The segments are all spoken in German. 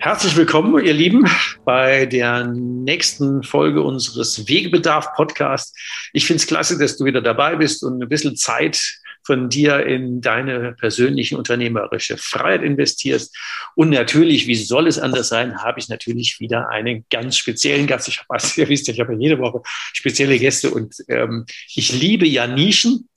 Herzlich willkommen, ihr Lieben, bei der nächsten Folge unseres Wegebedarf-Podcasts. Ich finde es klasse, dass du wieder dabei bist und ein bisschen Zeit von dir in deine persönliche unternehmerische Freiheit investierst. Und natürlich, wie soll es anders sein, habe ich natürlich wieder einen ganz speziellen Gast. Ich habe, ihr wisst ja, ich habe ja jede Woche spezielle Gäste und ähm, ich liebe ja Nischen.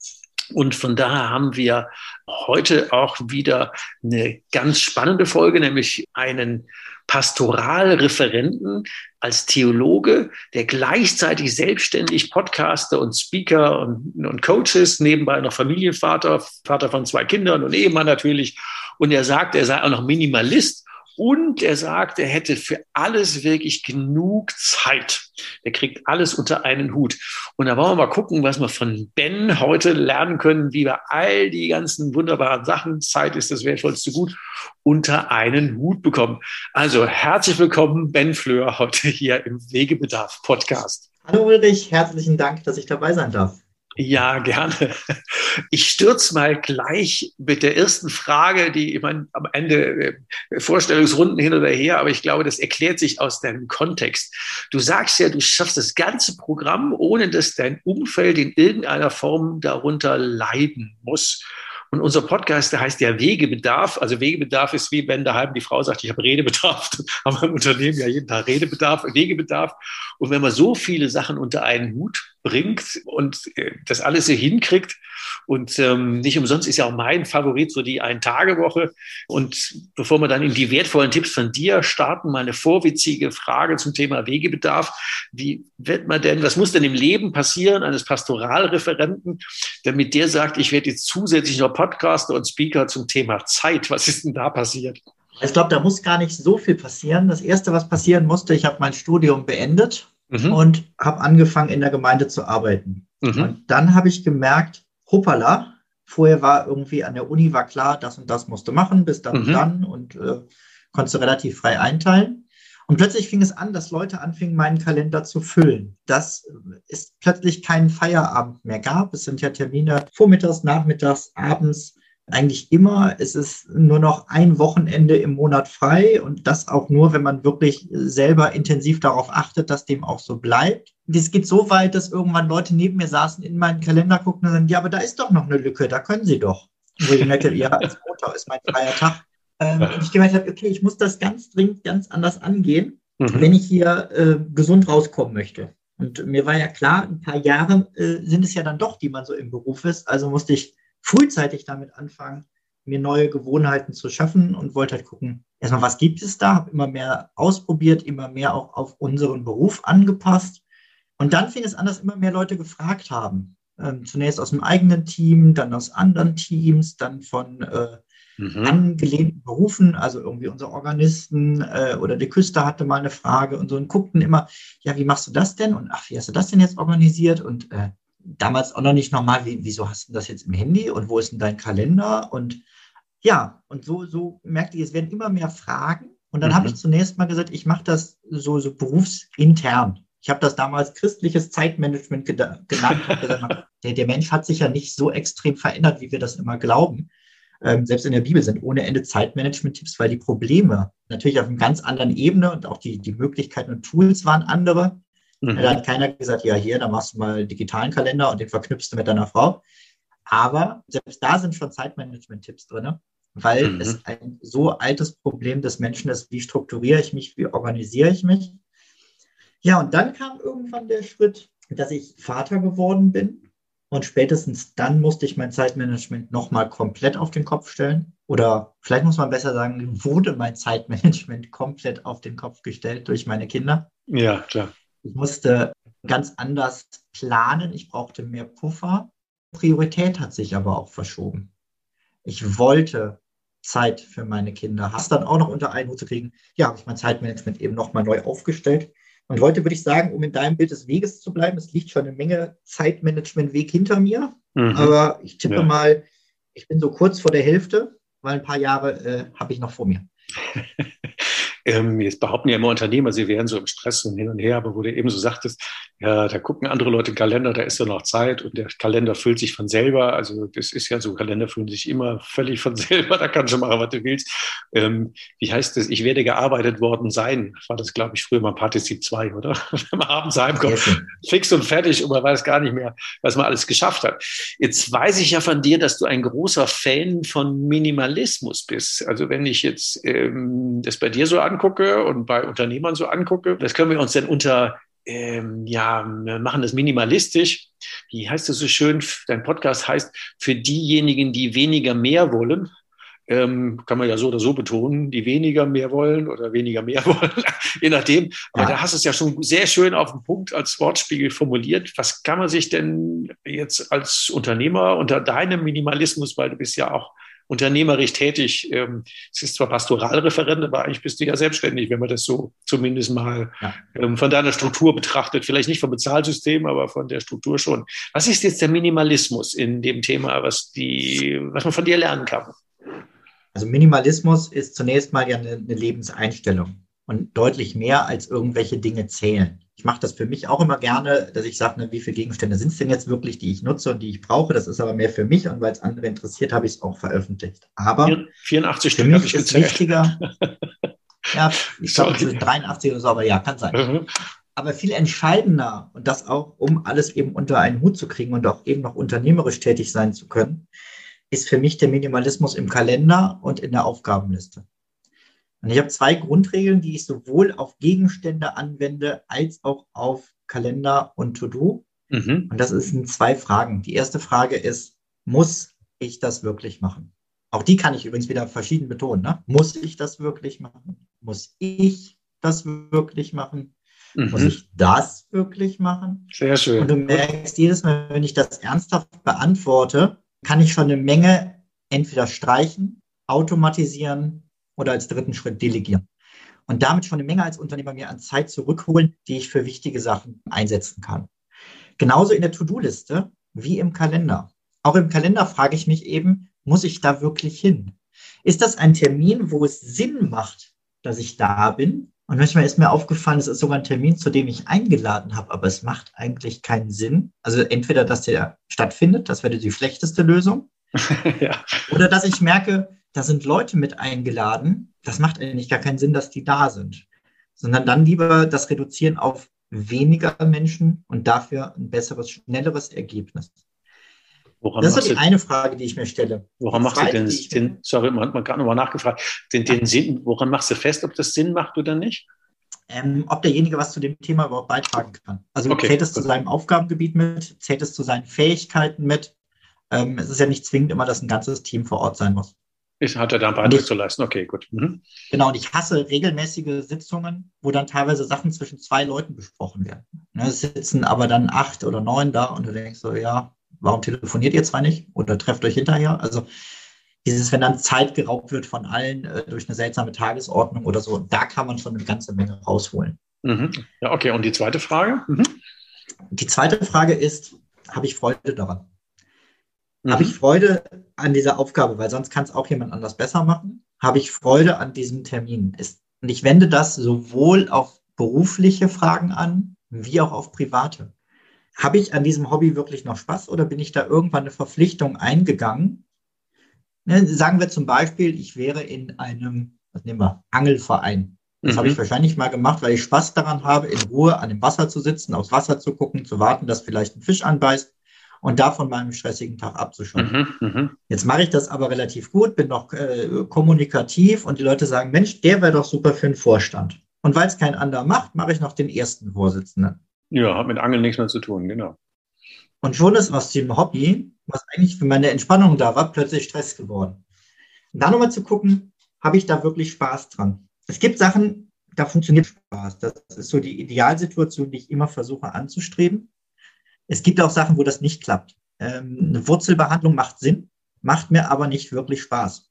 Und von daher haben wir heute auch wieder eine ganz spannende Folge, nämlich einen Pastoralreferenten als Theologe, der gleichzeitig selbstständig Podcaster und Speaker und, und Coach ist, nebenbei noch Familienvater, Vater von zwei Kindern und Ehemann natürlich. Und er sagt, er sei auch noch Minimalist und er sagt, er hätte für alles wirklich genug Zeit. Er kriegt alles unter einen Hut. Und da wollen wir mal gucken, was wir von Ben heute lernen können, wie wir all die ganzen wunderbaren Sachen, Zeit ist das wertvollste Gut, unter einen Hut bekommen. Also herzlich willkommen, Ben Fleur, heute hier im Wegebedarf Podcast. Hallo Ulrich, herzlichen Dank, dass ich dabei sein darf. Ja, gerne. Ich stürze mal gleich mit der ersten Frage, die ich meine, am Ende äh, Vorstellungsrunden hin oder her, aber ich glaube, das erklärt sich aus deinem Kontext. Du sagst ja, du schaffst das ganze Programm, ohne dass dein Umfeld in irgendeiner Form darunter leiden muss. Und unser Podcast, der heißt ja Wegebedarf. Also Wegebedarf ist wie wenn daheim die Frau sagt, ich habe Redebedarf, wir im Unternehmen ja jeden Tag Redebedarf, Wegebedarf. Und wenn man so viele Sachen unter einen Hut bringt und äh, das alles so hinkriegt. Und ähm, nicht umsonst ist ja auch mein Favorit so die Ein-Tage-Woche. Und bevor wir dann in die wertvollen Tipps von dir starten, mal eine vorwitzige Frage zum Thema Wegebedarf. Wie wird man denn, was muss denn im Leben passieren eines Pastoralreferenten, damit der sagt, ich werde jetzt zusätzlich noch Podcaster und Speaker zum Thema Zeit? Was ist denn da passiert? Ich glaube, da muss gar nicht so viel passieren. Das Erste, was passieren musste, ich habe mein Studium beendet mhm. und habe angefangen, in der Gemeinde zu arbeiten. Mhm. Und dann habe ich gemerkt, hoppala, vorher war irgendwie an der Uni war klar, das und das musste machen, bis dann mhm. und dann und äh, konntest du relativ frei einteilen. Und plötzlich fing es an, dass Leute anfingen, meinen Kalender zu füllen. Dass es plötzlich keinen Feierabend mehr gab. Es sind ja Termine vormittags, nachmittags, abends eigentlich immer. Es ist nur noch ein Wochenende im Monat frei und das auch nur, wenn man wirklich selber intensiv darauf achtet, dass dem auch so bleibt. Das geht so weit, dass irgendwann Leute neben mir saßen, in meinen Kalender guckten und sagen, ja, aber da ist doch noch eine Lücke, da können Sie doch. Wo ich habe, ja, als Montag ist mein freier Tag. Ähm, und ich gemerkt habe, okay, ich muss das ganz dringend, ganz anders angehen, mhm. wenn ich hier äh, gesund rauskommen möchte. Und mir war ja klar, ein paar Jahre äh, sind es ja dann doch, die man so im Beruf ist. Also musste ich frühzeitig damit anfangen, mir neue Gewohnheiten zu schaffen und wollte halt gucken, erstmal, was gibt es da? Habe immer mehr ausprobiert, immer mehr auch auf unseren Beruf angepasst. Und dann fing es an, dass immer mehr Leute gefragt haben. Ähm, zunächst aus dem eigenen Team, dann aus anderen Teams, dann von äh, mhm. angelehnten Berufen, also irgendwie unsere Organisten äh, oder die Küste hatte mal eine Frage und so und guckten immer, ja, wie machst du das denn? Und ach, wie hast du das denn jetzt organisiert? Und äh, damals auch noch nicht normal, wie, wieso hast du das jetzt im Handy und wo ist denn dein Kalender? Und ja, und so, so merkte ich, es werden immer mehr Fragen. Und dann mhm. habe ich zunächst mal gesagt, ich mache das so, so berufsintern. Ich habe das damals christliches Zeitmanagement genannt. Gesagt, der, der Mensch hat sich ja nicht so extrem verändert, wie wir das immer glauben. Ähm, selbst in der Bibel sind ohne Ende Zeitmanagement-Tipps, weil die Probleme natürlich auf einer ganz anderen Ebene und auch die, die Möglichkeiten und Tools waren andere. Mhm. Da hat keiner gesagt, ja, hier, da machst du mal einen digitalen Kalender und den verknüpfst du mit deiner Frau. Aber selbst da sind schon Zeitmanagement-Tipps drin, weil mhm. es ein so altes Problem des Menschen ist, wie strukturiere ich mich, wie organisiere ich mich. Ja, und dann kam irgendwann der Schritt, dass ich Vater geworden bin. Und spätestens dann musste ich mein Zeitmanagement nochmal komplett auf den Kopf stellen. Oder vielleicht muss man besser sagen, wurde mein Zeitmanagement komplett auf den Kopf gestellt durch meine Kinder. Ja, klar. Ich musste ganz anders planen. Ich brauchte mehr Puffer. Priorität hat sich aber auch verschoben. Ich wollte Zeit für meine Kinder. Hast dann auch noch unter einen Hut zu kriegen. Ja, habe ich mein Zeitmanagement eben nochmal neu aufgestellt. Und heute würde ich sagen, um in deinem Bild des Weges zu bleiben, es liegt schon eine Menge Zeitmanagement-Weg hinter mir. Mhm. Aber ich tippe ja. mal, ich bin so kurz vor der Hälfte, weil ein paar Jahre äh, habe ich noch vor mir. Ähm, jetzt behaupten ja immer Unternehmer, sie wären so im Stress und hin und her, aber wo du eben so sagtest, ja, da gucken andere Leute Kalender, da ist ja noch Zeit und der Kalender füllt sich von selber. Also das ist ja so, Kalender füllen sich immer völlig von selber, da kannst du machen, was du willst. Ähm, wie heißt das? Ich werde gearbeitet worden sein, war das, glaube ich, früher mal Partizip 2, oder? Wenn man abends heimkommt, fix und fertig und man weiß gar nicht mehr, was man alles geschafft hat. Jetzt weiß ich ja von dir, dass du ein großer Fan von Minimalismus bist. Also wenn ich jetzt ähm, das bei dir so angucke und bei Unternehmern so angucke, das können wir uns denn unter ähm, ja, wir machen das minimalistisch. Wie heißt das so schön? Dein Podcast heißt für diejenigen, die weniger mehr wollen. Ähm, kann man ja so oder so betonen, die weniger mehr wollen oder weniger mehr wollen, je nachdem. Aber ja. da hast du es ja schon sehr schön auf den Punkt als Wortspiegel formuliert. Was kann man sich denn jetzt als Unternehmer unter deinem Minimalismus, weil du bist ja auch unternehmerisch tätig. Ähm, es ist zwar Pastoralreferent, aber eigentlich bist du ja selbstständig, wenn man das so zumindest mal ja. Ähm, von deiner Struktur betrachtet. Vielleicht nicht vom Bezahlsystem, aber von der Struktur schon. Was ist jetzt der Minimalismus in dem Thema, was, die, was man von dir lernen kann? Also Minimalismus ist zunächst mal ja eine, eine Lebenseinstellung und deutlich mehr als irgendwelche Dinge zählen. Ich mache das für mich auch immer gerne, dass ich sage, ne, wie viele Gegenstände sind es denn jetzt wirklich, die ich nutze und die ich brauche. Das ist aber mehr für mich und weil es andere interessiert, habe ich es auch veröffentlicht. Aber 84 für mich ist wichtiger, ja, ich glaube zwischen 83 oder so, aber ja, kann sein. Mhm. Aber viel entscheidender und das auch, um alles eben unter einen Hut zu kriegen und auch eben noch unternehmerisch tätig sein zu können, ist für mich der Minimalismus im Kalender und in der Aufgabenliste. Und ich habe zwei Grundregeln, die ich sowohl auf Gegenstände anwende als auch auf Kalender und To-Do. Mhm. Und das sind zwei Fragen. Die erste Frage ist, muss ich das wirklich machen? Auch die kann ich übrigens wieder verschieden betonen. Ne? Muss ich das wirklich machen? Muss ich das wirklich machen? Mhm. Muss ich das wirklich machen? Sehr schön. Und du merkst jedes Mal, wenn ich das ernsthaft beantworte, kann ich schon eine Menge entweder streichen, automatisieren oder als dritten Schritt delegieren. Und damit schon eine Menge als Unternehmer mir an Zeit zurückholen, die ich für wichtige Sachen einsetzen kann. Genauso in der To-Do-Liste wie im Kalender. Auch im Kalender frage ich mich eben, muss ich da wirklich hin? Ist das ein Termin, wo es Sinn macht, dass ich da bin? Und manchmal ist mir aufgefallen, es ist sogar ein Termin, zu dem ich eingeladen habe, aber es macht eigentlich keinen Sinn. Also entweder, dass der stattfindet, das wäre die schlechteste Lösung. ja. Oder dass ich merke, da sind Leute mit eingeladen. Das macht eigentlich gar keinen Sinn, dass die da sind, sondern dann lieber das reduzieren auf weniger Menschen und dafür ein besseres, schnelleres Ergebnis. Woran das ist die eine Frage, die ich mir stelle. Woran machst du denn den, sorry, man hat man gerade nochmal nachgefragt, den, den Sinn, woran machst du fest, ob das Sinn macht oder nicht? Ähm, ob derjenige was zu dem Thema überhaupt beitragen kann. Also okay, zählt es zu seinem Aufgabengebiet mit, zählt es zu seinen Fähigkeiten mit. Ähm, es ist ja nicht zwingend immer, dass ein ganzes Team vor Ort sein muss. Ich hatte da einen Beitrag ich, zu leisten. Okay, gut. Mhm. Genau, und ich hasse regelmäßige Sitzungen, wo dann teilweise Sachen zwischen zwei Leuten besprochen werden. Ne, es sitzen aber dann acht oder neun da und du denkst so, ja, warum telefoniert ihr zwei nicht oder trefft euch hinterher? Also dieses, wenn dann Zeit geraubt wird von allen äh, durch eine seltsame Tagesordnung oder so, da kann man schon eine ganze Menge rausholen. Mhm. Ja, okay. Und die zweite Frage? Mhm. Die zweite Frage ist, habe ich Freude daran? Mhm. Habe ich Freude an dieser Aufgabe, weil sonst kann es auch jemand anders besser machen? Habe ich Freude an diesem Termin? Ist, und ich wende das sowohl auf berufliche Fragen an, wie auch auf private. Habe ich an diesem Hobby wirklich noch Spaß oder bin ich da irgendwann eine Verpflichtung eingegangen? Ne, sagen wir zum Beispiel, ich wäre in einem, was nehmen wir, Angelverein. Das mhm. habe ich wahrscheinlich mal gemacht, weil ich Spaß daran habe, in Ruhe an dem Wasser zu sitzen, aufs Wasser zu gucken, zu warten, dass vielleicht ein Fisch anbeißt und davon meinem stressigen Tag abzuschalten. Mhm, mh. Jetzt mache ich das aber relativ gut, bin noch äh, kommunikativ und die Leute sagen, Mensch, der wäre doch super für einen Vorstand. Und weil es kein anderer macht, mache ich noch den ersten Vorsitzenden. Ja, hat mit Angeln nichts mehr zu tun, genau. Und schon ist aus dem Hobby, was eigentlich für meine Entspannung da war, plötzlich Stress geworden. Und dann nochmal zu gucken, habe ich da wirklich Spaß dran? Es gibt Sachen, da funktioniert Spaß. Das ist so die Idealsituation, die ich immer versuche anzustreben. Es gibt auch Sachen, wo das nicht klappt. Ähm, eine Wurzelbehandlung macht Sinn, macht mir aber nicht wirklich Spaß.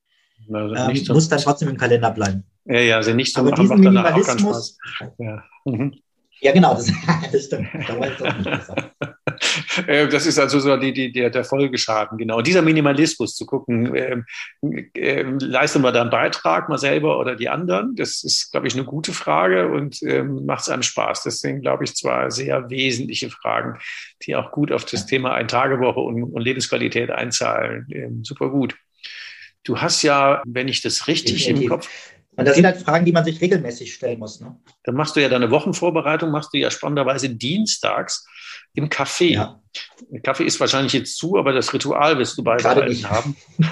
Also ähm, muss dann trotzdem im Kalender bleiben. Ja, ja, also nicht so aber diesen Minimalismus. Ja. Mhm. Ja, genau, das, das stimmt. Äh, das ist also so die, die, der, der Folgeschaden, genau. Und dieser Minimalismus zu gucken, äh, äh, leisten wir da einen Beitrag mal selber oder die anderen? Das ist, glaube ich, eine gute Frage und äh, macht es einem Spaß. Das sind, glaube ich, zwar sehr wesentliche Fragen, die auch gut auf das Thema Ein-Tage-Woche und, und, Lebensqualität einzahlen. Ähm, super gut. Du hast ja, wenn ich das richtig Definitiv. im Kopf und das sind halt Fragen, die man sich regelmäßig stellen muss. Ne? Dann machst du ja deine Wochenvorbereitung, machst du ja spannenderweise dienstags im Café. Ja. Der Kaffee ist wahrscheinlich jetzt zu, aber das Ritual wirst du beibehalten haben.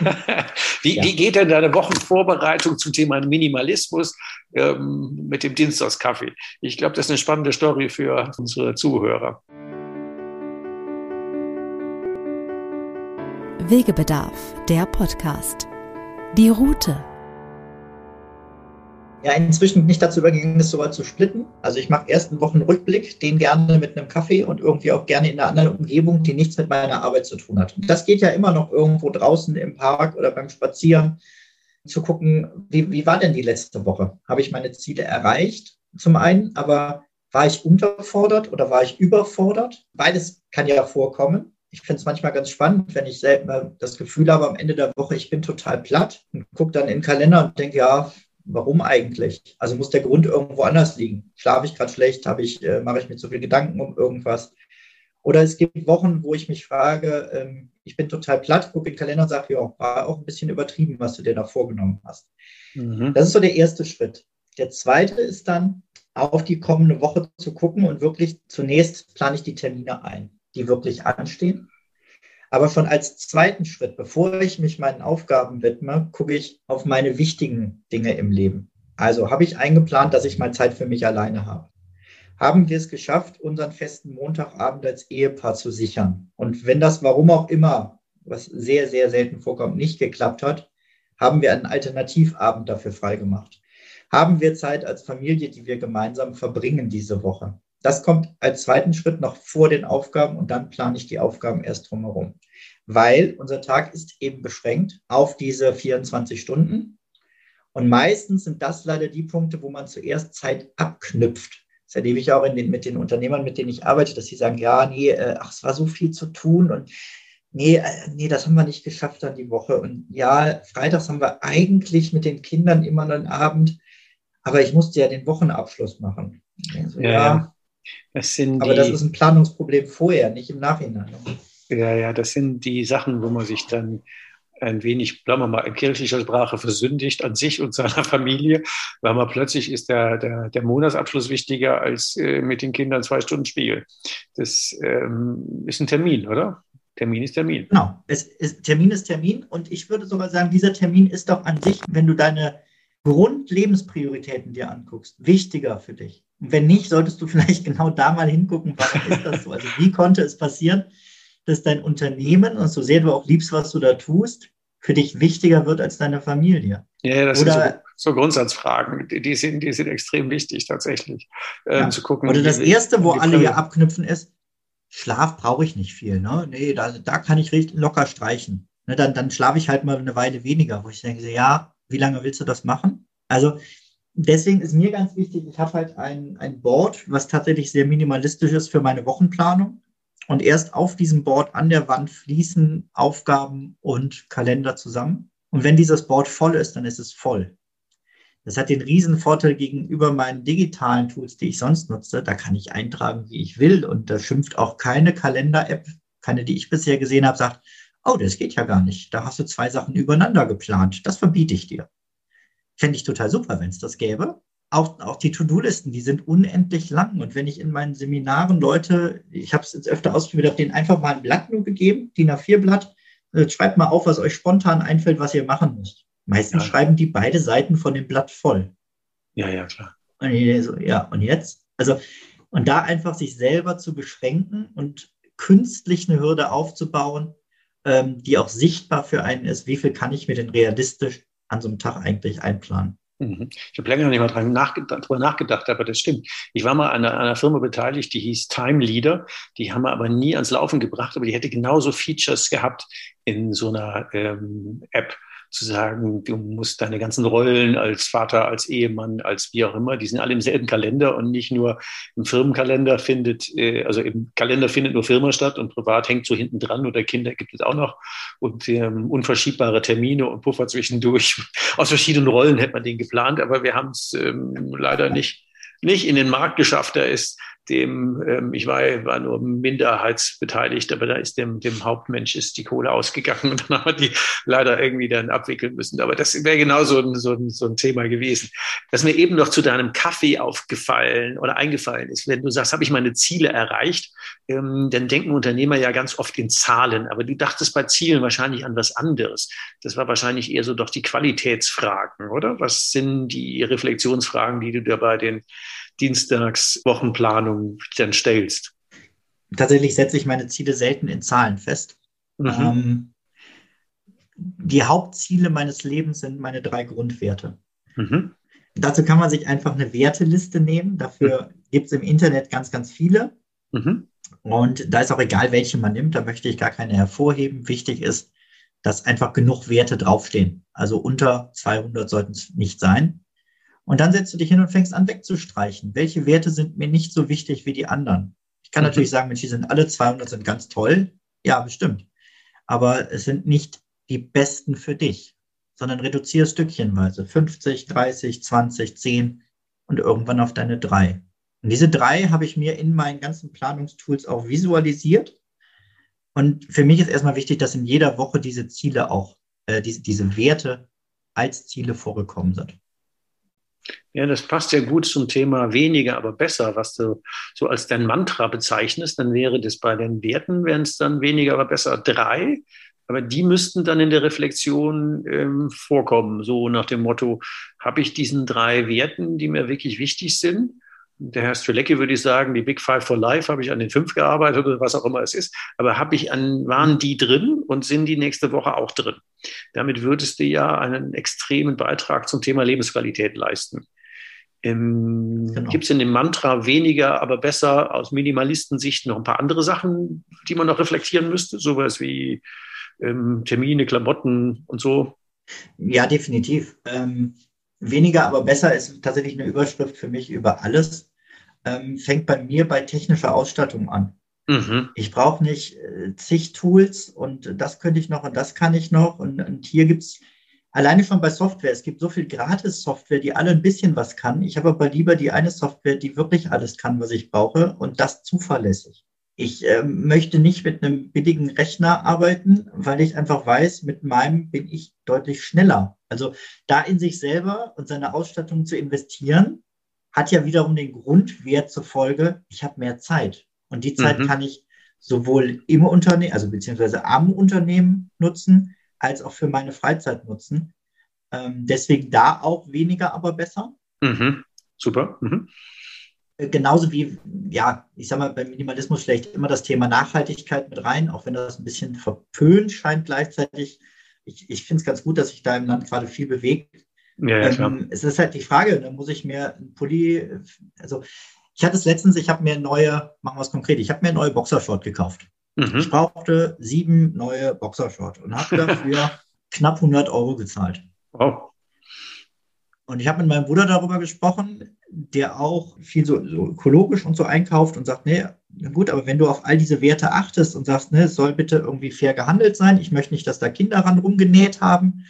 wie, ja. wie, geht denn deine Wochenvorbereitung zum Thema Minimalismus ähm, mit dem Dienstagskaffee? Ich glaube, das ist eine spannende Story für unsere Zuhörer. Wegebedarf, der Podcast. Die Route ja inzwischen nicht dazu übergegangen ist, so weit zu splitten. Also ich mache erst einen Wochenrückblick, den gerne mit einem Kaffee und irgendwie auch gerne in einer anderen Umgebung, die nichts mit meiner Arbeit zu tun hat. Und das geht ja immer noch irgendwo draußen im Park oder beim Spazieren zu gucken, wie, wie war denn die letzte Woche? Habe ich meine Ziele erreicht? Zum einen, aber war ich unterfordert oder war ich überfordert? Beides kann ja vorkommen. Ich finde es manchmal ganz spannend, wenn ich selber das Gefühl habe am Ende der Woche, ich bin total platt und gucke dann in den Kalender und denke, ja, warum eigentlich? Also muss der Grund irgendwo anders liegen. Schlafe ich gerade schlecht? Habe ich, äh, mache ich mir zu viel Gedanken um irgendwas? Oder es gibt Wochen, wo ich mich frage, ähm, ich bin total platt, gucke in den Kalender und sage, ja, war auch ein bisschen übertrieben, was du dir da vorgenommen hast. Mhm. Das ist so der erste Schritt. Der zweite ist dann, auf die kommende Woche zu gucken und wirklich zunächst plane ich die Termine ein, die wirklich anstehen. Aber schon als zweiten Schritt, bevor ich mich meinen Aufgaben widme, gucke ich auf meine wichtigen Dinge im Leben. Also habe ich eingeplant, dass ich mal Zeit für mich alleine habe. Haben wir es geschafft, unseren festen Montagabend als Ehepaar zu sichern? Und wenn das warum auch immer, was sehr, sehr selten vorkommt, nicht geklappt hat, haben wir einen Alternativabend dafür freigemacht. Haben wir Zeit als Familie, die wir gemeinsam verbringen diese Woche? Das kommt als zweiten Schritt noch vor den Aufgaben und dann plane ich die Aufgaben erst drumherum. Weil unser Tag ist eben beschränkt auf diese 24 Stunden. Und meistens sind das leider die Punkte, wo man zuerst Zeit abknüpft. Das erlebe ich auch den, mit den Unternehmern, mit denen ich arbeite, dass sie sagen, ja, nee, äh, ach, es war so viel zu tun und nee, äh, nee, das haben wir nicht geschafft dann die Woche. Und ja, freitags haben wir eigentlich mit den Kindern immer einen Abend, aber ich musste ja den Wochenabschluss machen. Also, ja, ja, das sind Aber die, das ist ein Planungsproblem vorher, nicht im Nachhinein. Ja, ja, das sind die Sachen, wo man sich dann ein wenig, bleiben wir mal, in kirchlicher Sprache versündigt an sich und seiner Familie, weil man plötzlich ist der, der, der Monatsabschluss wichtiger als äh, mit den Kindern zwei Stunden Spiel. Das ähm, ist ein Termin, oder? Termin ist Termin. Genau, ist, Termin ist Termin und ich würde sogar sagen, dieser Termin ist doch an sich, wenn du deine Grundlebensprioritäten dir anguckst, wichtiger für dich. Und wenn nicht, solltest du vielleicht genau da mal hingucken, warum ist das so? Also wie konnte es passieren, dass dein Unternehmen, und so sehr du auch liebst, was du da tust, für dich wichtiger wird als deine Familie? Ja, das Oder, sind so, so Grundsatzfragen, die sind, die sind extrem wichtig tatsächlich, ähm, ja. zu gucken. Oder das Erste, wo alle hier abknüpfen, ist, Schlaf brauche ich nicht viel. Ne? Nee, da, da kann ich richtig locker streichen. Ne, dann, dann schlafe ich halt mal eine Weile weniger, wo ich denke, ja, wie lange willst du das machen? Also deswegen ist mir ganz wichtig, ich habe halt ein, ein Board, was tatsächlich sehr minimalistisch ist für meine Wochenplanung. Und erst auf diesem Board an der Wand fließen Aufgaben und Kalender zusammen. Und wenn dieses Board voll ist, dann ist es voll. Das hat den riesen Vorteil gegenüber meinen digitalen Tools, die ich sonst nutze. Da kann ich eintragen, wie ich will. Und da schimpft auch keine Kalender-App, keine, die ich bisher gesehen habe, sagt, oh, das geht ja gar nicht. Da hast du zwei Sachen übereinander geplant. Das verbiete ich dir. Fände ich total super, wenn es das gäbe. Auch, auch die To-Do-Listen, die sind unendlich lang. Und wenn ich in meinen Seminaren Leute, ich habe es jetzt öfter ausprobiert, habe denen einfach mal ein Blatt nur gegeben, DIN A4-Blatt, äh, schreibt mal auf, was euch spontan einfällt, was ihr machen müsst. Meistens ja. schreiben die beide Seiten von dem Blatt voll. Ja, ja, klar. Und so, ja, und jetzt? Also, und da einfach sich selber zu beschränken und künstlich eine Hürde aufzubauen, ähm, die auch sichtbar für einen ist, wie viel kann ich mir denn realistisch an so einem Tag eigentlich einplanen? Mhm. Ich habe länger nicht mal dran nachgedacht, drüber nachgedacht, aber das stimmt. Ich war mal an einer, einer, Firma beteiligt, die hieß Time Leader. Die haben wir aber nie ans Laufen gebracht, aber die hätte genauso Features gehabt in so einer ähm, App zu sagen, du musst deine ganzen Rollen als Vater, als Ehemann, als wie auch immer, die sind alle im selben Kalender und nicht nur im Firmenkalender findet, äh, also im Kalender findet nur Firma statt und privat hängt so hinten dran oder Kinder gibt es auch noch und ähm, unverschiebbare Termine und Puffer zwischendurch. Aus verschiedenen Rollen hätte man den geplant, aber wir haben es ähm, leider nicht nicht in den Markt geschafft. Da ist dem, ähm, ich war, war nur minderheitsbeteiligt, aber da ist dem, dem Hauptmensch ist die Kohle ausgegangen und dann haben wir die leider irgendwie dann abwickeln müssen. Aber das wäre genau so ein, so, ein, so ein Thema gewesen. Was mir eben noch zu deinem Kaffee aufgefallen oder eingefallen ist, wenn du sagst, habe ich meine Ziele erreicht, ähm, dann denken Unternehmer ja ganz oft in Zahlen, aber du dachtest bei Zielen wahrscheinlich an was anderes. Das war wahrscheinlich eher so doch die Qualitätsfragen, oder? Was sind die Reflexionsfragen, die du da bei den Dienstags Wochenplanung dann stellst? Tatsächlich setze ich meine Ziele selten in Zahlen fest. Mhm. Ähm, die Hauptziele meines Lebens sind meine drei Grundwerte. Mhm. Dazu kann man sich einfach eine Werteliste nehmen. Dafür mhm. gibt es im Internet ganz, ganz viele. Mhm. Und da ist auch egal, welche man nimmt. Da möchte ich gar keine hervorheben. Wichtig ist, dass einfach genug Werte draufstehen. Also unter 200 sollten es nicht sein. Und dann setzt du dich hin und fängst an wegzustreichen. Welche Werte sind mir nicht so wichtig wie die anderen? Ich kann mhm. natürlich sagen, Mensch, die sind alle 200 sind ganz toll. Ja, bestimmt. Aber es sind nicht die besten für dich, sondern reduziere stückchenweise. 50, 30, 20, 10 und irgendwann auf deine drei. Und diese drei habe ich mir in meinen ganzen Planungstools auch visualisiert. Und für mich ist erstmal wichtig, dass in jeder Woche diese Ziele auch, äh, diese, diese Werte als Ziele vorgekommen sind. Ja, das passt ja gut zum Thema weniger, aber besser, was du so als dein Mantra bezeichnest. Dann wäre das bei den Werten, wären es dann weniger, aber besser drei. Aber die müssten dann in der Reflexion ähm, vorkommen, so nach dem Motto, habe ich diesen drei Werten, die mir wirklich wichtig sind? der Herr Strelecki würde ich sagen, die Big Five for Life habe ich an den fünf gearbeitet oder was auch immer es ist. Aber habe ich an, waren die drin und sind die nächste Woche auch drin? Damit würdest du ja einen extremen Beitrag zum Thema Lebensqualität leisten. Ähm, genau. Gibt es in dem Mantra weniger, aber besser aus Minimalistensicht noch ein paar andere Sachen, die man noch reflektieren müsste? Sowas wie ähm, Termine, Klamotten und so? Ja, definitiv. Ähm, weniger, aber besser ist tatsächlich eine Überschrift für mich über alles ähm, fängt bei mir bei technischer Ausstattung an. Mhm. Ich brauche nicht äh, zig Tools und das könnte ich noch und das kann ich noch. Und, und hier gibt es alleine schon bei Software, es gibt so viel Gratis-Software, die alle ein bisschen was kann. Ich habe aber lieber die eine Software, die wirklich alles kann, was ich brauche und das zuverlässig. Ich äh, möchte nicht mit einem billigen Rechner arbeiten, weil ich einfach weiß, mit meinem bin ich deutlich schneller. Also da in sich selber und seine Ausstattung zu investieren, hat ja wiederum den Grundwert zur Folge, ich habe mehr Zeit. Und die Zeit mhm. kann ich sowohl im Unternehmen, also beziehungsweise am Unternehmen nutzen, als auch für meine Freizeit nutzen. Ähm, deswegen da auch weniger, aber besser. Mhm. Super. Mhm. Äh, genauso wie, ja, ich sag mal, beim Minimalismus schlägt immer das Thema Nachhaltigkeit mit rein, auch wenn das ein bisschen verpönt scheint gleichzeitig. Ich, ich finde es ganz gut, dass sich da im Land gerade viel bewegt. Ja, ja, klar. Ähm, es ist halt die Frage, da muss ich mir ein Pulli, also ich hatte es letztens, ich habe mir neue, machen wir es konkret, ich habe mir neue Boxershort gekauft. Mhm. Ich brauchte sieben neue Boxershort und habe dafür knapp 100 Euro gezahlt. Wow. Und ich habe mit meinem Bruder darüber gesprochen, der auch viel so, so, ökologisch und so einkauft und sagt, nee, gut, aber wenn du auf all diese Werte achtest und sagst, ne, es soll bitte irgendwie fair gehandelt sein, ich möchte nicht, dass da Kinder ran rumgenäht haben,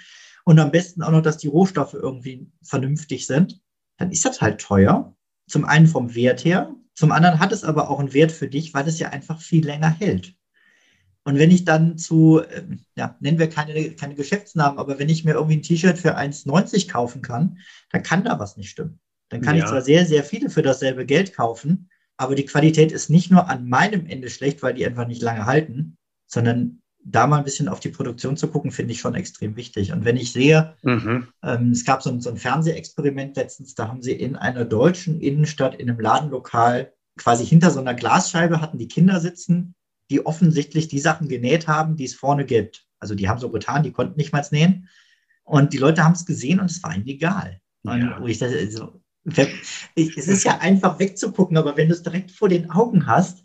und am besten auch noch, dass die Rohstoffe irgendwie vernünftig sind, dann ist das halt teuer. Zum einen vom Wert her, zum anderen hat es aber auch einen Wert für dich, weil es ja einfach viel länger hält. Und wenn ich dann zu, ähm, ja, nennen wir keine, keine Geschäftsnamen, aber wenn ich mir irgendwie ein T-Shirt für 1,90 kaufen kann, dann kann da was nicht stimmen. Dann kann ja. ich zwar sehr, sehr viele für dasselbe Geld kaufen, aber die Qualität ist nicht nur an meinem Ende schlecht, weil die einfach nicht lange halten, sondern da mal ein bisschen auf die Produktion zu gucken, finde ich schon extrem wichtig. Und wenn ich sehe, mhm. ähm, es gab so ein, so ein Fernsehexperiment letztens, da haben sie in einer deutschen Innenstadt in einem Ladenlokal quasi hinter so einer Glasscheibe hatten die Kinder sitzen, die offensichtlich die Sachen genäht haben, die es vorne gibt. Also die haben so getan, die konnten nicht mal nähen. Und die Leute haben es gesehen und es war ihnen egal. Und ja. ich dachte, also, es ist ja einfach wegzugucken, aber wenn du es direkt vor den Augen hast,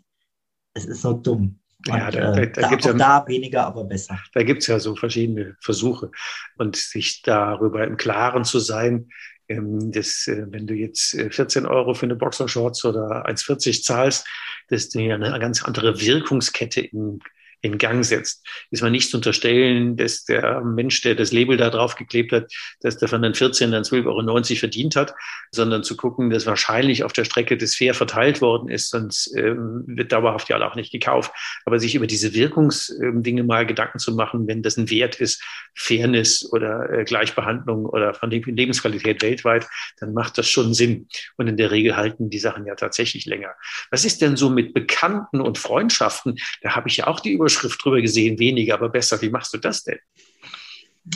es ist so dumm. Und, ja, da, da, da, da gibt es ja da weniger, aber besser. Da gibt es ja so verschiedene Versuche. Und sich darüber im Klaren zu sein, ähm, dass, äh, wenn du jetzt 14 äh, Euro für eine Boxershorts oder 1,40 zahlst, dass du ja eine ganz andere Wirkungskette im in Gang setzt. Ist man nicht zu unterstellen, dass der Mensch, der das Label da drauf geklebt hat, dass der von den 14 dann 12,90 Euro verdient hat, sondern zu gucken, dass wahrscheinlich auf der Strecke das fair verteilt worden ist, sonst ähm, wird dauerhaft ja auch nicht gekauft. Aber sich über diese Wirkungsdinge mal Gedanken zu machen, wenn das ein Wert ist, Fairness oder äh, Gleichbehandlung oder von Lebensqualität weltweit, dann macht das schon Sinn. Und in der Regel halten die Sachen ja tatsächlich länger. Was ist denn so mit Bekannten und Freundschaften? Da habe ich ja auch die Überschrift Überschrift drüber gesehen, weniger, aber besser. Wie machst du das denn?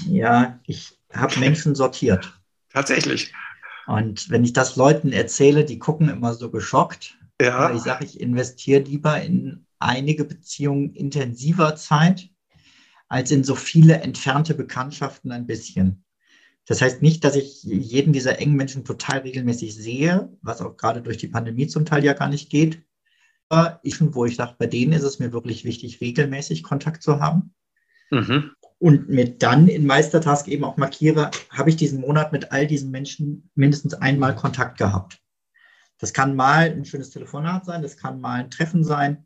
Ja, ich habe Menschen sortiert. Tatsächlich. Und wenn ich das Leuten erzähle, die gucken immer so geschockt. Ja. Ich sage, ich investiere lieber in einige Beziehungen intensiver Zeit als in so viele entfernte Bekanntschaften ein bisschen. Das heißt nicht, dass ich jeden dieser engen Menschen total regelmäßig sehe, was auch gerade durch die Pandemie zum Teil ja gar nicht geht ich, wo ich sage, bei denen ist es mir wirklich wichtig, regelmäßig Kontakt zu haben. Mhm. Und mir dann in Meistertask eben auch markiere, habe ich diesen Monat mit all diesen Menschen mindestens einmal Kontakt gehabt. Das kann mal ein schönes Telefonat sein, das kann mal ein Treffen sein,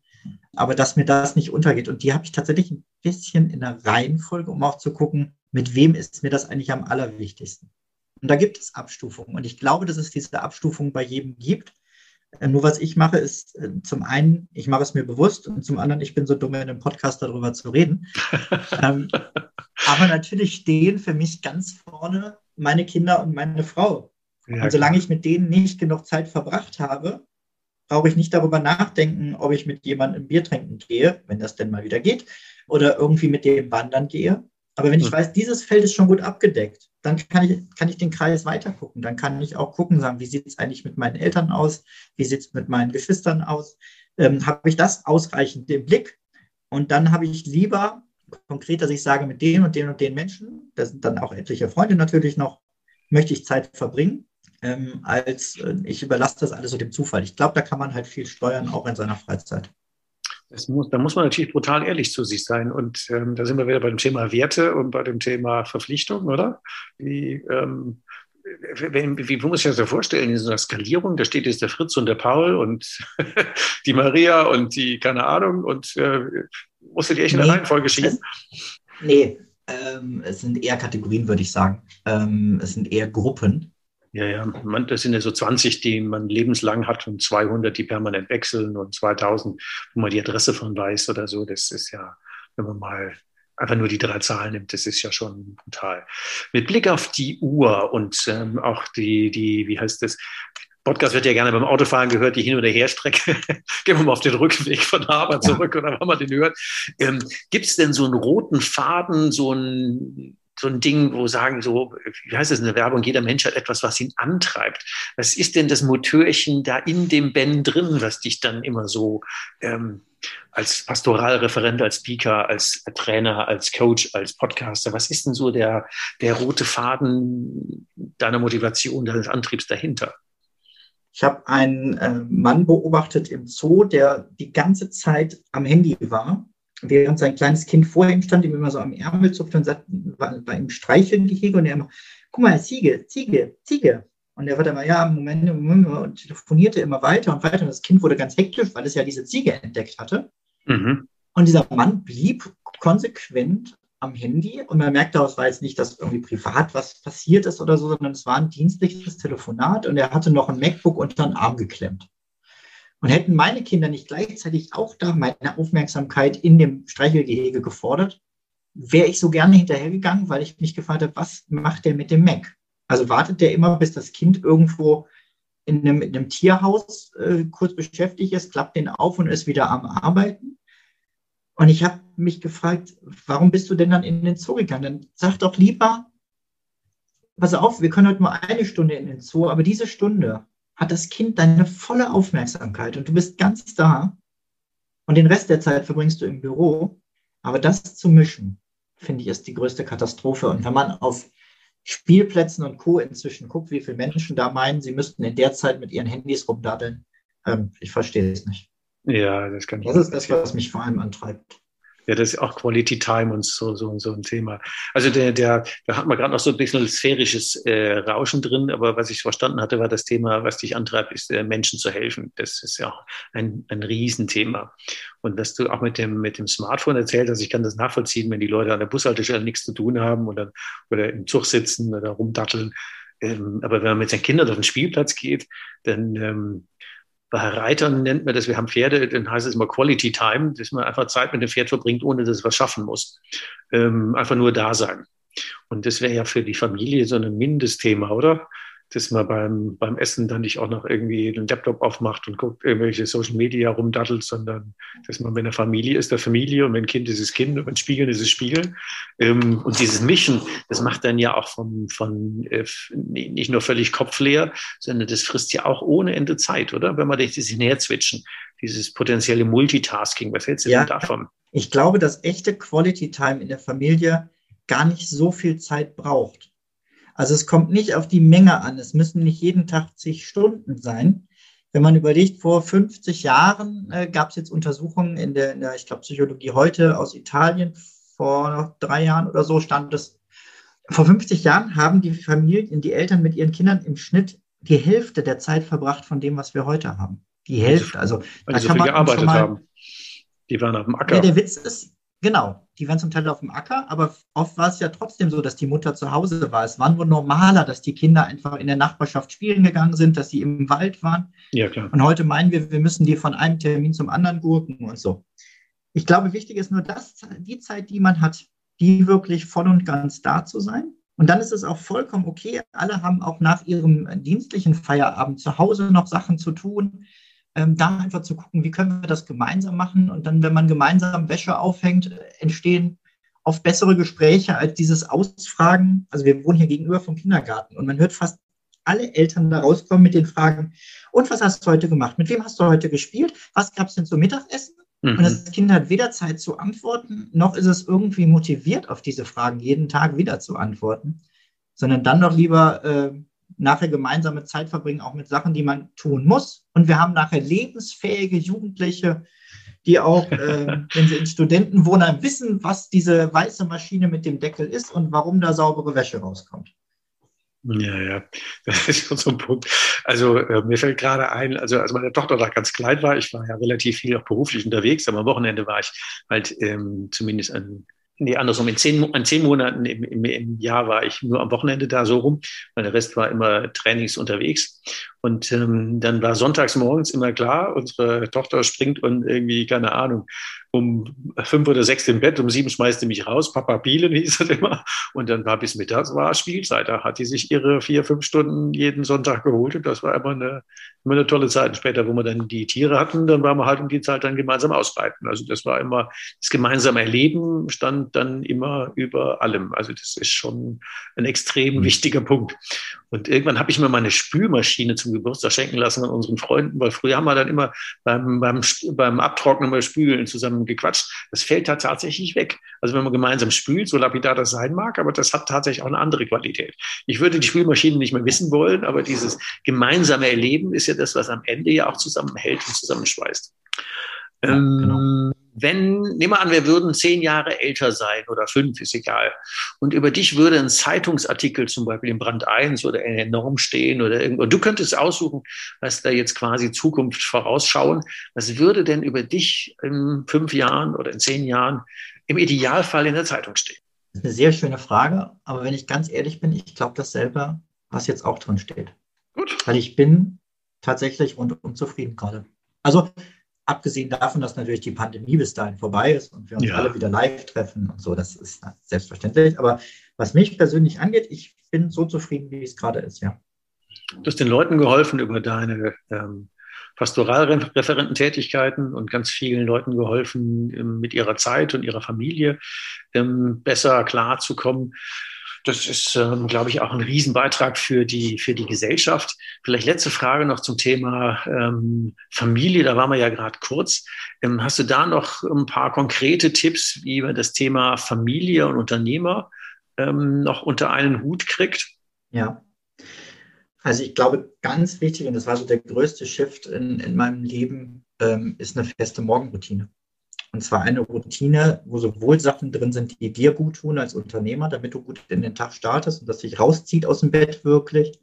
aber dass mir das nicht untergeht. Und die habe ich tatsächlich ein bisschen in der Reihenfolge, um auch zu gucken, mit wem ist mir das eigentlich am allerwichtigsten. Und da gibt es Abstufungen. Und ich glaube, dass es diese Abstufungen bei jedem gibt. Äh, nur was ich mache, ist äh, zum einen, ich mache es mir bewusst und zum anderen, ich bin so dumm, in einem Podcast darüber zu reden. ähm, aber natürlich stehen für mich ganz vorne meine Kinder und meine Frau. Ja, und solange ich mit denen nicht genug Zeit verbracht habe, brauche ich nicht darüber nachdenken, ob ich mit jemandem Bier trinken gehe, wenn das denn mal wieder geht, oder irgendwie mit dem wandern gehe. Aber wenn ich hm. weiß, dieses Feld ist schon gut abgedeckt, dann kann ich, kann ich den Kreis weiter gucken. Dann kann ich auch gucken, sagen, wie sieht es eigentlich mit meinen Eltern aus? Wie sieht es mit meinen Geschwistern aus? Ähm, habe ich das ausreichend im Blick? Und dann habe ich lieber konkret, dass ich sage, mit den und den und den Menschen, da sind dann auch etliche Freunde natürlich noch, möchte ich Zeit verbringen, ähm, als äh, ich überlasse das alles so dem Zufall. Ich glaube, da kann man halt viel steuern, auch in seiner Freizeit. Muss, da muss man natürlich brutal ehrlich zu sich sein. Und ähm, da sind wir wieder bei dem Thema Werte und bei dem Thema Verpflichtung, oder? Wie, ähm, wie, wie, wie muss ich das so vorstellen, in so einer Skalierung, da steht jetzt der Fritz und der Paul und die Maria und die, keine Ahnung, und äh, musst du die echt in der Reihenfolge schieben? Nee, ähm, es sind eher Kategorien, würde ich sagen. Ähm, es sind eher Gruppen. Ja, ja, man, das sind ja so 20, die man lebenslang hat und 200, die permanent wechseln und 2000, wo man die Adresse von weiß oder so. Das ist ja, wenn man mal einfach nur die drei Zahlen nimmt, das ist ja schon brutal. Mit Blick auf die Uhr und ähm, auch die, die, wie heißt das? Podcast wird ja gerne beim Autofahren gehört, die Hin- oder Herstrecke. Gehen wir mal auf den Rückweg von Arbeit zurück oder wann man den hört. Ähm, Gibt es denn so einen roten Faden, so ein so ein Ding, wo sagen so, wie heißt das in der Werbung, jeder Mensch hat etwas, was ihn antreibt. Was ist denn das Motörchen da in dem Ben drin, was dich dann immer so ähm, als Pastoralreferent, als Speaker, als Trainer, als Coach, als Podcaster, was ist denn so der, der rote Faden deiner Motivation, deines Antriebs dahinter? Ich habe einen äh, Mann beobachtet im Zoo, der die ganze Zeit am Handy war während sein kleines Kind vor ihm stand, ihm immer so am Ärmel zupfte und sagt, war bei ihm Streichelgehege und er immer, guck mal, Ziege, Ziege, Ziege. Und er war dann mal, ja, Moment, Moment, und telefonierte immer weiter und weiter. Und das Kind wurde ganz hektisch, weil es ja diese Ziege entdeckt hatte. Mhm. Und dieser Mann blieb konsequent am Handy und man merkt daraus, war jetzt nicht, dass irgendwie privat was passiert ist oder so, sondern es war ein dienstliches Telefonat und er hatte noch ein MacBook unter den Arm geklemmt. Und hätten meine Kinder nicht gleichzeitig auch da meine Aufmerksamkeit in dem Streichelgehege gefordert, wäre ich so gerne hinterhergegangen, weil ich mich gefragt habe, was macht der mit dem Mac? Also wartet der immer, bis das Kind irgendwo in einem, in einem Tierhaus äh, kurz beschäftigt ist, klappt den auf und ist wieder am Arbeiten? Und ich habe mich gefragt, warum bist du denn dann in den Zoo gegangen? Dann sag doch lieber, pass auf, wir können heute nur eine Stunde in den Zoo, aber diese Stunde hat das Kind deine volle Aufmerksamkeit und du bist ganz da und den Rest der Zeit verbringst du im Büro. Aber das zu mischen, finde ich, ist die größte Katastrophe. Und wenn man auf Spielplätzen und Co. inzwischen guckt, wie viele Menschen da meinen, sie müssten in der Zeit mit ihren Handys rumdaddeln, ähm, ich verstehe es nicht. Ja, das kann ich. Das ist das, was mich vor allem antreibt. Ja, das ist auch Quality Time und so, so, so ein Thema. Also der, der, da hat man gerade noch so ein bisschen sphärisches äh, Rauschen drin, aber was ich verstanden hatte, war das Thema, was dich antreibt, ist äh, Menschen zu helfen. Das ist ja auch ein, ein Riesenthema. Und was du auch mit dem, mit dem Smartphone erzählt hast, ich kann das nachvollziehen, wenn die Leute an der Bushaltestelle nichts zu tun haben oder, oder im Zug sitzen oder rumdatteln. Ähm, aber wenn man mit seinen Kindern auf den Spielplatz geht, dann ähm, bei Reitern nennt man das, wir haben Pferde, dann heißt es immer Quality Time, dass man einfach Zeit mit dem Pferd verbringt, ohne dass es was schaffen muss. Ähm, einfach nur da sein. Und das wäre ja für die Familie so ein Mindestthema, oder? Dass man beim, beim Essen dann nicht auch noch irgendwie den Laptop aufmacht und guckt, irgendwelche Social Media rumdattelt, sondern dass man, wenn eine Familie ist, der Familie und wenn ein Kind ist es Kind und wenn Spiegeln ist es Spiegeln. Ähm, und dieses Mischen, das macht dann ja auch vom, von äh, nicht nur völlig kopfleer, sondern das frisst ja auch ohne Ende Zeit, oder? Wenn man das hinherzwitschen, dieses potenzielle Multitasking, was hältst du ja, denn davon? Ich glaube, dass echte Quality Time in der Familie gar nicht so viel Zeit braucht. Also es kommt nicht auf die Menge an. Es müssen nicht jeden Tag zig Stunden sein. Wenn man überlegt, vor 50 Jahren äh, gab es jetzt Untersuchungen in der, in der ich glaube, Psychologie heute aus Italien. Vor drei Jahren oder so stand es. Vor 50 Jahren haben die Familien, die Eltern mit ihren Kindern im Schnitt die Hälfte der Zeit verbracht von dem, was wir heute haben. Die Hälfte. Also, weil da die so viel gearbeitet mal, haben. Die waren auf dem Acker. Ja, der Witz ist, Genau, die waren zum Teil auf dem Acker, aber oft war es ja trotzdem so, dass die Mutter zu Hause war. Es war nur normaler, dass die Kinder einfach in der Nachbarschaft spielen gegangen sind, dass sie im Wald waren. Ja, klar. Und heute meinen wir, wir müssen die von einem Termin zum anderen gurken und so. Ich glaube, wichtig ist nur das, die Zeit, die man hat, die wirklich voll und ganz da zu sein. Und dann ist es auch vollkommen okay. Alle haben auch nach ihrem dienstlichen Feierabend zu Hause noch Sachen zu tun ähm, da einfach zu gucken, wie können wir das gemeinsam machen. Und dann, wenn man gemeinsam Wäsche aufhängt, entstehen oft bessere Gespräche als dieses Ausfragen. Also wir wohnen hier gegenüber vom Kindergarten und man hört fast alle Eltern da rauskommen mit den Fragen, und was hast du heute gemacht? Mit wem hast du heute gespielt? Was gab es denn zum Mittagessen? Mhm. Und das Kind hat weder Zeit zu antworten, noch ist es irgendwie motiviert, auf diese Fragen jeden Tag wieder zu antworten, sondern dann doch lieber äh, nachher gemeinsame Zeit verbringen, auch mit Sachen, die man tun muss. Und wir haben nachher lebensfähige Jugendliche, die auch, äh, wenn sie in Studentenwohnheim wissen, was diese weiße Maschine mit dem Deckel ist und warum da saubere Wäsche rauskommt. Ja, ja, das ist schon so ein Punkt. Also äh, mir fällt gerade ein, also als meine Tochter da ganz klein war, ich war ja relativ viel auch beruflich unterwegs, aber am Wochenende war ich halt ähm, zumindest an nee, andersrum, in zehn, an zehn Monaten im, im, im Jahr war ich nur am Wochenende da so rum, weil der Rest war immer Trainings unterwegs. Und ähm, dann war sonntags morgens immer klar, unsere Tochter springt und irgendwie, keine Ahnung, um fünf oder sechs im Bett, um sieben schmeißt sie mich raus, Papa Bielen hieß es immer. Und dann war bis mittags war Spielzeit. Da hat die sich ihre vier, fünf Stunden jeden Sonntag geholt und das war immer eine, immer eine tolle Zeit. Und später, wo wir dann die Tiere hatten, dann waren wir halt um die Zeit dann gemeinsam ausreiten. Also das war immer, das gemeinsame Erleben stand dann immer über allem. Also das ist schon ein extrem mhm. wichtiger Punkt. Und irgendwann habe ich mir meine Spülmaschine zum Geburtstag schenken lassen an unseren Freunden, weil früher haben wir dann immer beim, beim, beim Abtrocknen mal Spülen zusammen gequatscht. Das fällt da tatsächlich weg. Also wenn man gemeinsam spült, so lapidar das sein mag, aber das hat tatsächlich auch eine andere Qualität. Ich würde die Spülmaschine nicht mehr wissen wollen, aber dieses gemeinsame Erleben ist ja das, was am Ende ja auch zusammenhält und zusammenschweißt. Ja, genau. ähm, wenn, nehmen wir an, wir würden zehn Jahre älter sein oder fünf, ist egal. Und über dich würde ein Zeitungsartikel zum Beispiel im Brand 1 oder in der Norm stehen oder irgendwo. Und du könntest aussuchen, was da jetzt quasi Zukunft vorausschauen. Was würde denn über dich in fünf Jahren oder in zehn Jahren im Idealfall in der Zeitung stehen? Das ist eine sehr schöne Frage. Aber wenn ich ganz ehrlich bin, ich glaube dasselbe, was jetzt auch drin steht. Gut. Weil ich bin tatsächlich rundum zufrieden gerade. Also abgesehen davon, dass natürlich die Pandemie bis dahin vorbei ist und wir uns ja. alle wieder live treffen und so, das ist selbstverständlich. Aber was mich persönlich angeht, ich bin so zufrieden, wie es gerade ist, ja. Du hast den Leuten geholfen über deine ähm, Pastoralreferententätigkeiten und ganz vielen Leuten geholfen, ähm, mit ihrer Zeit und ihrer Familie ähm, besser klarzukommen. Das ist, ähm, glaube ich, auch ein Riesenbeitrag für die, für die Gesellschaft. Vielleicht letzte Frage noch zum Thema ähm, Familie. Da waren wir ja gerade kurz. Ähm, hast du da noch ein paar konkrete Tipps, wie man das Thema Familie und Unternehmer ähm, noch unter einen Hut kriegt? Ja. Also ich glaube, ganz wichtig, und das war so der größte Shift in, in meinem Leben, ähm, ist eine feste Morgenroutine. Und zwar eine Routine, wo sowohl Sachen drin sind, die dir gut tun als Unternehmer, damit du gut in den Tag startest und das dich rauszieht aus dem Bett wirklich.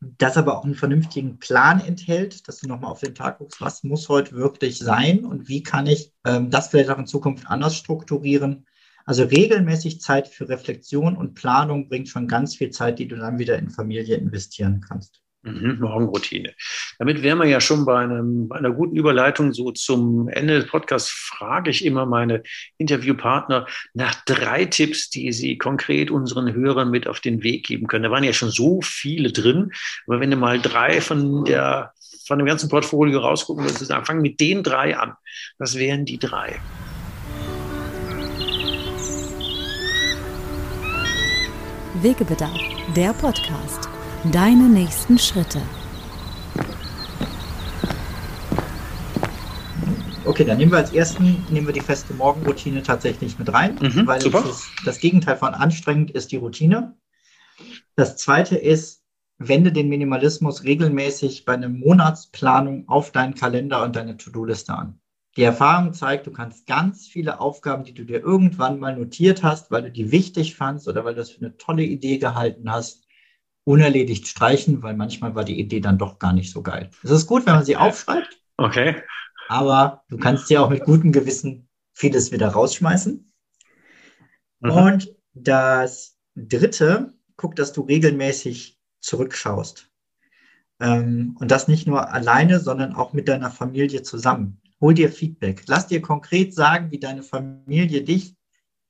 Das aber auch einen vernünftigen Plan enthält, dass du nochmal auf den Tag guckst, was muss heute wirklich sein und wie kann ich ähm, das vielleicht auch in Zukunft anders strukturieren. Also regelmäßig Zeit für Reflexion und Planung bringt schon ganz viel Zeit, die du dann wieder in Familie investieren kannst. Mhm, Morgenroutine. Damit wären wir ja schon bei, einem, einer guten Überleitung. So zum Ende des Podcasts frage ich immer meine Interviewpartner nach drei Tipps, die sie konkret unseren Hörern mit auf den Weg geben können. Da waren ja schon so viele drin, aber wenn du mal drei von der von dem ganzen Portfolio rausgucken würdest, sagen, fang mit den drei an. Was wären die drei? Wegebedarf, der Podcast. Deine nächsten Schritte. Okay, dann nehmen wir als ersten, nehmen wir die feste Morgenroutine tatsächlich mit rein, mhm, weil das, ist, das Gegenteil von anstrengend ist die Routine. Das zweite ist, wende den Minimalismus regelmäßig bei einer Monatsplanung auf deinen Kalender und deine To-Do-Liste an. Die Erfahrung zeigt, du kannst ganz viele Aufgaben, die du dir irgendwann mal notiert hast, weil du die wichtig fandst oder weil du das für eine tolle Idee gehalten hast, unerledigt streichen, weil manchmal war die Idee dann doch gar nicht so geil. Es ist gut, wenn man sie aufschreibt. Okay. Aber du kannst dir auch mit gutem Gewissen vieles wieder rausschmeißen. Mhm. Und das dritte, guck, dass du regelmäßig zurückschaust. Ähm, und das nicht nur alleine, sondern auch mit deiner Familie zusammen. Hol dir Feedback. Lass dir konkret sagen, wie deine Familie dich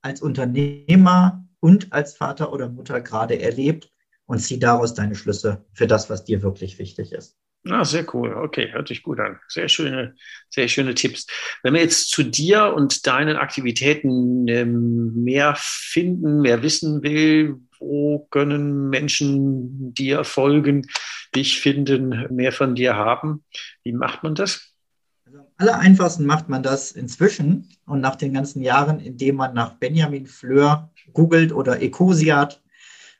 als Unternehmer und als Vater oder Mutter gerade erlebt und zieh daraus deine Schlüsse für das, was dir wirklich wichtig ist. Ah, sehr cool. Okay, hört sich gut an. Sehr schöne, sehr schöne Tipps. Wenn man jetzt zu dir und deinen Aktivitäten ähm, mehr finden, mehr wissen will, wo können Menschen dir folgen, dich finden, mehr von dir haben? Wie macht man das? Also am aller einfachsten macht man das inzwischen und nach den ganzen Jahren, indem man nach Benjamin Fleur googelt oder Ecosiat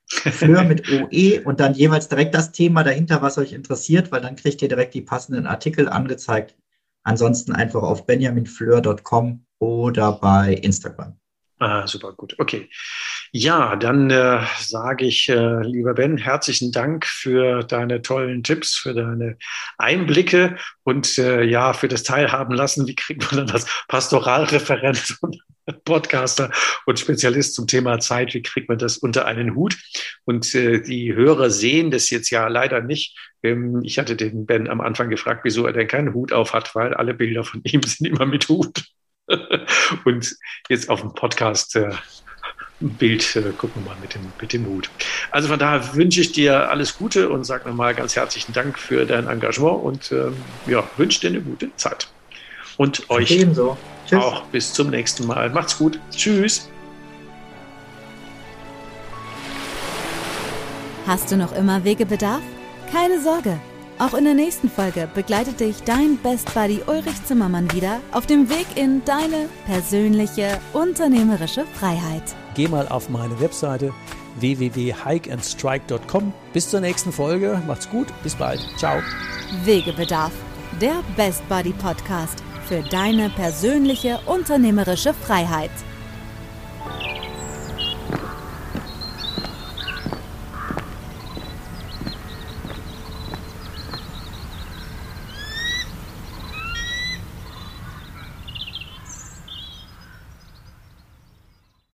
Fleur mit OE und dann jeweils direkt das Thema dahinter, was euch interessiert, weil dann kriegt ihr direkt die passenden Artikel angezeigt. Ansonsten einfach auf benjaminfleur.com oder bei Instagram. Ah, super gut. Okay. Ja, dann äh, sage ich, äh, lieber Ben, herzlichen Dank für deine tollen Tipps, für deine Einblicke und äh, ja, für das Teilhaben lassen. Wie kriegt man dann das Pastoralreferent und Podcaster und Spezialist zum Thema Zeit? Wie kriegt man das unter einen Hut? Und äh, die Hörer sehen das jetzt ja leider nicht. Ähm, ich hatte den Ben am Anfang gefragt, wieso er denn keinen Hut auf hat, weil alle Bilder von ihm sind immer mit Hut. und jetzt auf dem Podcast äh, Bild äh, gucken wir mal mit dem, mit dem Hut. Also von daher wünsche ich dir alles Gute und sage nochmal ganz herzlichen Dank für dein Engagement und ähm, ja, wünsche dir eine gute Zeit. Und euch Ebenso. auch bis zum nächsten Mal. Macht's gut. Tschüss. Hast du noch immer Wegebedarf? Keine Sorge. Auch in der nächsten Folge begleitet dich dein Best Buddy Ulrich Zimmermann wieder auf dem Weg in deine persönliche unternehmerische Freiheit. Geh mal auf meine Webseite www.hikeandstrike.com. Bis zur nächsten Folge. Macht's gut. Bis bald. Ciao. Wegebedarf. Der Best Buddy Podcast für deine persönliche unternehmerische Freiheit.